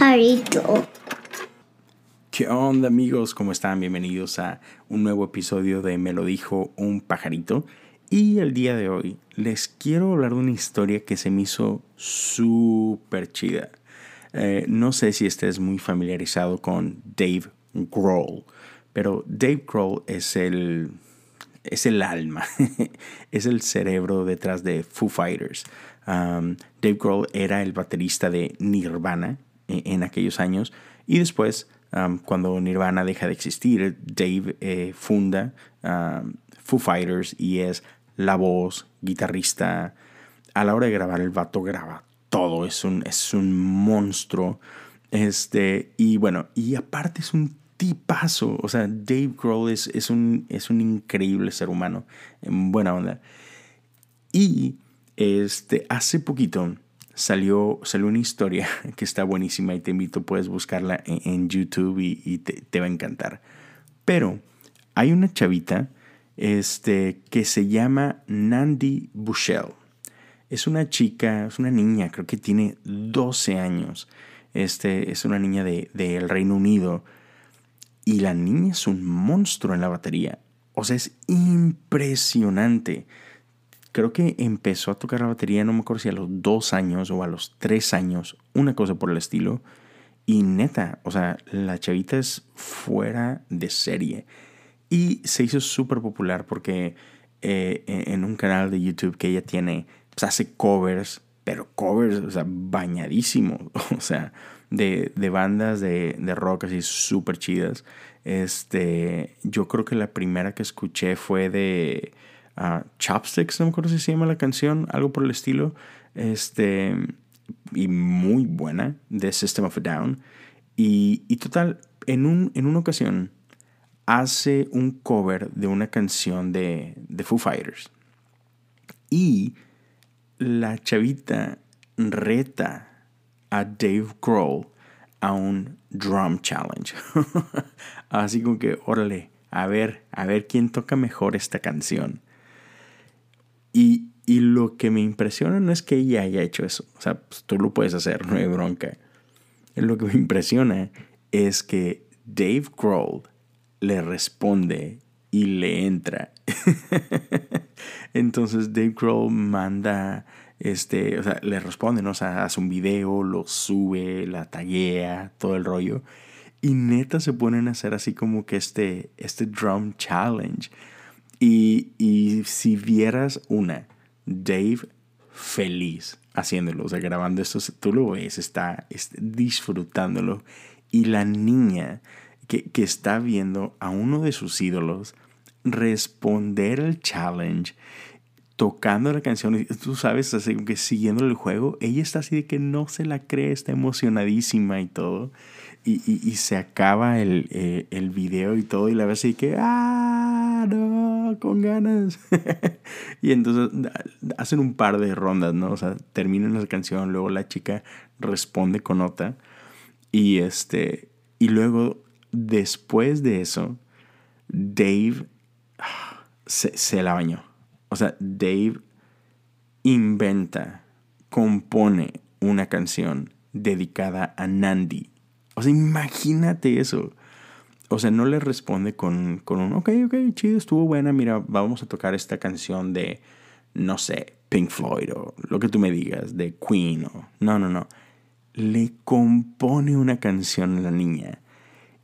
Pajarito. ¿Qué onda amigos? ¿Cómo están? Bienvenidos a un nuevo episodio de Me lo dijo un pajarito. Y el día de hoy les quiero hablar de una historia que se me hizo súper chida. Eh, no sé si estés muy familiarizado con Dave Grohl, pero Dave Grohl es el, es el alma, es el cerebro detrás de Foo Fighters. Dave Grohl era el baterista de Nirvana en, aquellos años y después, cuando Nirvana deja de existir, Dave eh, funda Foo Fighters y es la voz, guitarrista. A la hora de grabar, el vato graba todo, es un, es un monstruo. Este, y bueno, y aparte es un tipazo. O sea, Dave Grohl es, es, un, es un increíble ser humano, en buena onda. Y este, hace poquito salió, salió una historia que está buenísima y te invito, puedes buscarla en, YouTube y, te, va a encantar. Pero hay una chavita este, que se llama Nandi Bushell. Es una chica, es una niña, creo que tiene 12 años. Este, es una niña del de, Reino Unido. Y la niña es un monstruo en la batería. O sea, es impresionante creo que empezó a tocar la batería, no me acuerdo si a los dos años o a los tres años, una cosa por el estilo. Y neta, o sea, la chavita es fuera de serie. Y se hizo súper popular porque eh, en un canal de YouTube que ella tiene, pues hace covers, pero covers, o sea, bañadísimo, o sea, de, de bandas de, de rock así súper chidas. Este, yo creo que la primera que escuché fue de Chopsticks, no me acuerdo si se llama la canción, algo por el estilo. Este, y muy buena, de System of a Down. Y, y total, en, un, en una ocasión hace un cover de una canción de, de Foo Fighters. Y la chavita reta a Dave Grohl a un drum challenge. Así como que, órale, a ver, a ver quién toca mejor esta canción. Y, lo que me impresiona no es que ella haya hecho eso. O sea, pues, tú lo puedes hacer, no hay bronca. Lo que me impresiona es que Dave Grohl le responde y le entra. Entonces Dave Grohl manda, este, o sea, le responde, ¿no? O sea, hace un video, lo sube, la taguea, todo el rollo. Y neta se ponen a hacer así como que este, este drum challenge. Y, si vieras una, Dave feliz haciéndolo, o sea, grabando esto, tú lo ves, está, disfrutándolo. Y la niña que, que, está viendo a uno de sus ídolos responder el challenge, tocando la canción, tú sabes, así que siguiendo el juego, ella está así de que no se la cree, está emocionadísima y todo. Y, y, se acaba el, eh, el, video y todo, y la ves así que, ah, con ganas. y entonces hacen un par de rondas, ¿no? O sea, terminan la canción, luego la chica responde con otra. Y este. Y luego, después de eso, Dave se, se la bañó. O sea, Dave inventa, compone una canción dedicada a Nandi. O sea, imagínate eso. O sea, no le responde con, con un, ok, ok, chido, estuvo buena, mira, vamos a tocar esta canción de, no sé, Pink Floyd o lo que tú me digas, de Queen o... No, no, no. Le compone una canción a la niña.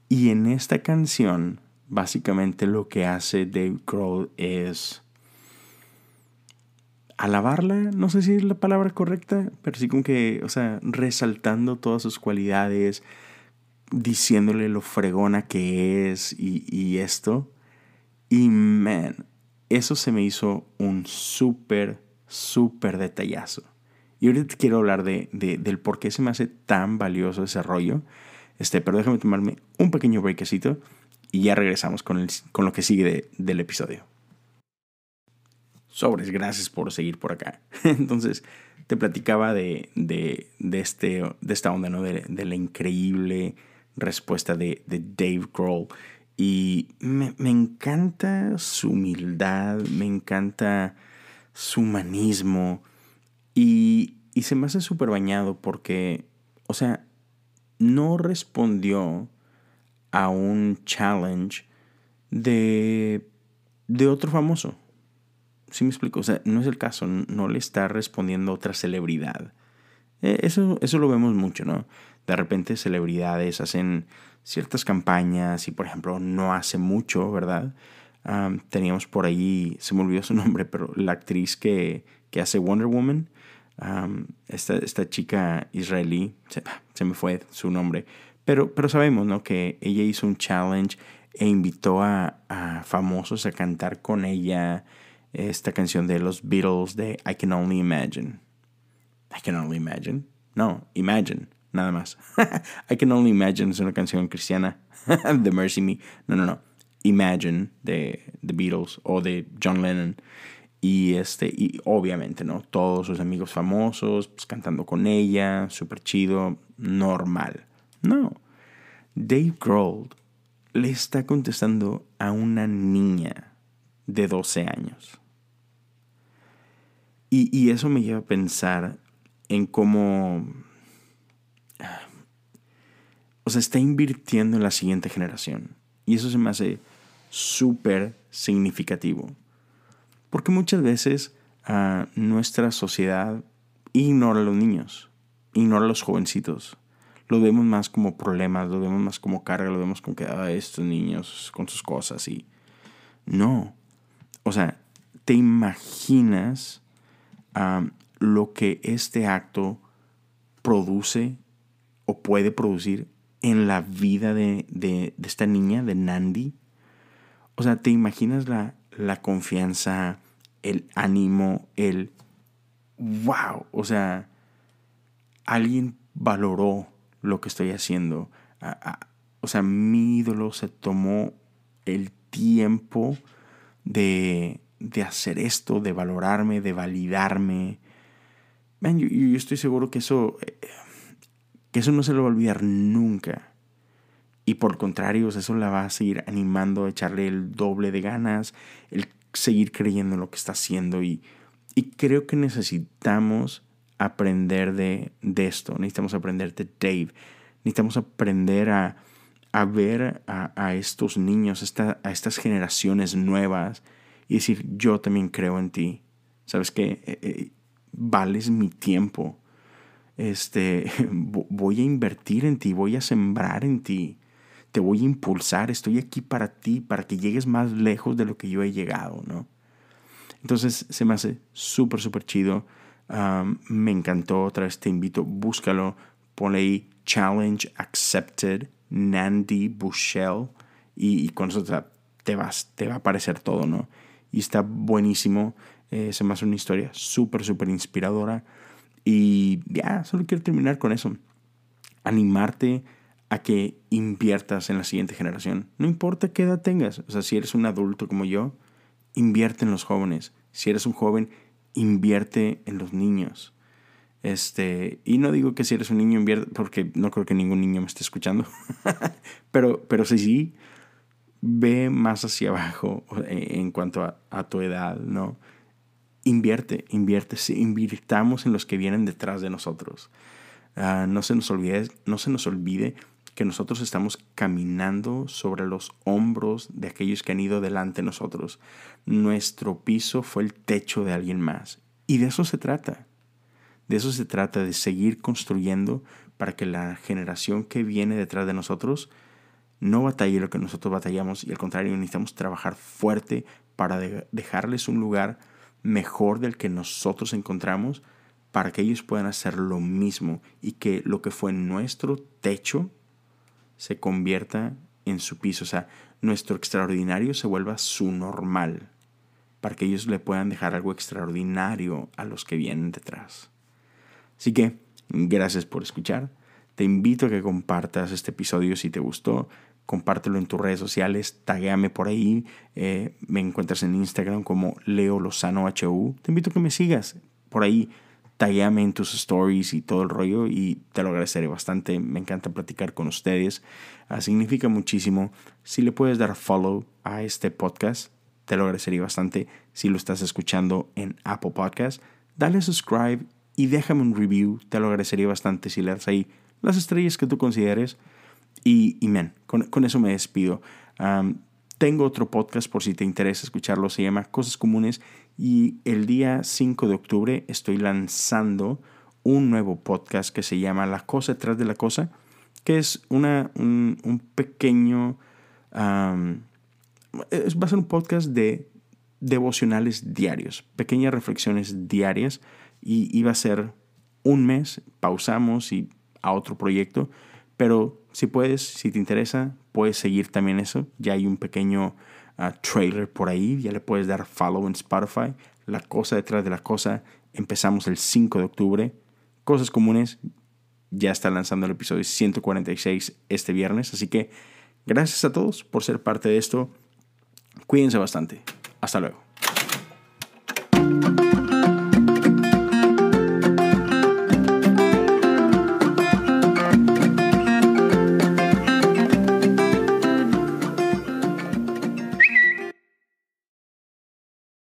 Y en esta canción, básicamente lo que hace Dave Grohl es alabarla, no sé si es la palabra correcta, pero sí como que, o sea, resaltando todas sus cualidades, diciéndole lo fregona que es y, esto. Y man, eso se me hizo un súper, súper detallazo. Y ahorita quiero hablar de, del por qué se me hace tan valioso ese rollo. Este, pero déjame tomarme un pequeño breakcito y ya regresamos con, el, con lo que sigue del episodio. Sobres, gracias por seguir por acá. Entonces, te platicaba de, de, de, este, de esta onda, ¿no? De, de la increíble respuesta de, Dave Grohl. Y me, encanta su humildad, me encanta su humanismo. Y, y se me hace súper bañado porque, o sea, no respondió a un challenge de, de otro famoso. ¿Sí me explico? O sea, no es el caso, no le está respondiendo otra celebridad. Eh, eso, eso lo vemos mucho, ¿no? De repente celebridades hacen ciertas campañas y, por ejemplo, no hace mucho, ¿verdad? teníamos por ahí, se me olvidó su nombre, pero la actriz que, que hace Wonder Woman, esta, esta, chica israelí, se, me fue su nombre, pero, pero sabemos, ¿no? Que ella hizo un challenge e invitó a, a famosos a cantar con ella esta canción de los Beatles de I Can Only Imagine. I Can Only Imagine. No, Imagine, nada más. I Can Only Imagine es una canción cristiana de Mercy Me. No, no, no. Imagine de The Beatles o de John Lennon. Y, este, y obviamente, ¿no? Todos sus amigos famosos pues, cantando con ella, súper chido, normal. No. Dave Grohl le está contestando a una niña de 12 años. Y, eso me lleva a pensar en cómo... O sea, está invirtiendo en la siguiente generación. Y eso se me hace súper significativo. Porque muchas veces ah, nuestra sociedad ignora a los niños, ignora a los jovencitos. Lo vemos más como problemas, lo vemos más como carga, lo vemos como que ah, estos niños con sus cosas y... No. O sea, ¿te imaginas lo que este acto produce o puede producir en la vida de, de, esta niña, de Nandi. O sea, ¿te imaginas la, la confianza, el ánimo, el wow? O sea, alguien valoró lo que estoy haciendo. O sea, mi ídolo se tomó el tiempo de, de hacer esto, de valorarme, de validarme. yo, estoy seguro que eso, eh, que eso no se lo va a olvidar nunca. Y por contrario, eso la va a seguir animando a echarle el doble de ganas, el seguir creyendo en lo que está haciendo. Y, y creo que necesitamos aprender de, de, esto. Necesitamos aprender de Dave. Necesitamos aprender a, a ver a, a, estos niños, esta, a estas generaciones nuevas y decir, yo también creo en ti. ¿Sabes qué? Eh, eh, vales mi tiempo. Este, voy a invertir en ti, voy a sembrar en ti. Te voy a impulsar, estoy aquí para ti, para que llegues más lejos de lo que yo he llegado, ¿no? Entonces se me hace súper, súper chido. me encantó, otra vez te invito, búscalo, ponle ahí Challenge Accepted, Nandy Bushell, y, con eso te, vas, te va a aparecer todo, ¿no? y está buenísimo. Eh, se me hace una historia súper, súper inspiradora. Y ya, solo quiero terminar con eso. Animarte a que inviertas en la siguiente generación. No importa qué edad tengas. O sea, si eres un adulto como yo, invierte en los jóvenes. Si eres un joven, invierte en los niños. Este, y no digo que si eres un niño invierte, porque no creo que ningún niño me esté escuchando. pero, pero sí, sí, ve más hacia abajo eh, en cuanto a, tu edad, ¿no? Invierte, invierte, invirtamos en los que vienen detrás de nosotros. Ah, no, se nos olvide, no se nos olvide que nosotros estamos caminando sobre los hombros de aquellos que han ido delante de nosotros. Nuestro piso fue el techo de alguien más. Y de eso se trata. De eso se trata, de seguir construyendo para que la generación que viene detrás de nosotros no batalle lo que nosotros batallamos y al contrario necesitamos trabajar fuerte para dejarles un lugar mejor del que nosotros encontramos para que ellos puedan hacer lo mismo y que lo que fue nuestro techo se convierta en su piso, o sea, nuestro extraordinario se vuelva su normal, para que ellos le puedan dejar algo extraordinario a los que vienen detrás. Así que, gracias por escuchar. Te invito a que compartas este episodio si te gustó. Compártelo en tus redes sociales, taguéame por ahí. Eh, me encuentras en Instagram como Leo Lozano HU. Te invito a que me sigas por ahí. Taguéame en tus stories y todo el rollo y te lo agradeceré bastante. Me encanta platicar con ustedes. Ah, significa muchísimo. Si le puedes dar follow a este podcast, te lo agradecería bastante. Si lo estás escuchando en Apple Podcast, dale subscribe y déjame un review. Te lo agradecería bastante si le das ahí las estrellas que tú consideres. Y, y con, con eso me despido. tengo otro podcast por si te interesa escucharlo. Se llama Cosas Comunes. Y el día 5 de octubre estoy lanzando un nuevo podcast que se llama La Cosa detrás de la Cosa, que es una, un, un pequeño... es, va a ser un podcast de devocionales diarios, pequeñas reflexiones diarias y iba a ser un mes, pausamos y a otro proyecto, pero si puedes, si te interesa, puedes seguir también eso. Ya hay un pequeño ah, trailer por ahí, ya le puedes dar follow en Spotify. La cosa detrás de la cosa, empezamos el 5 de octubre. Cosas comunes, ya está lanzando el episodio 146 este viernes, así que gracias a todos por ser parte de esto. Cuídense bastante. Hasta luego.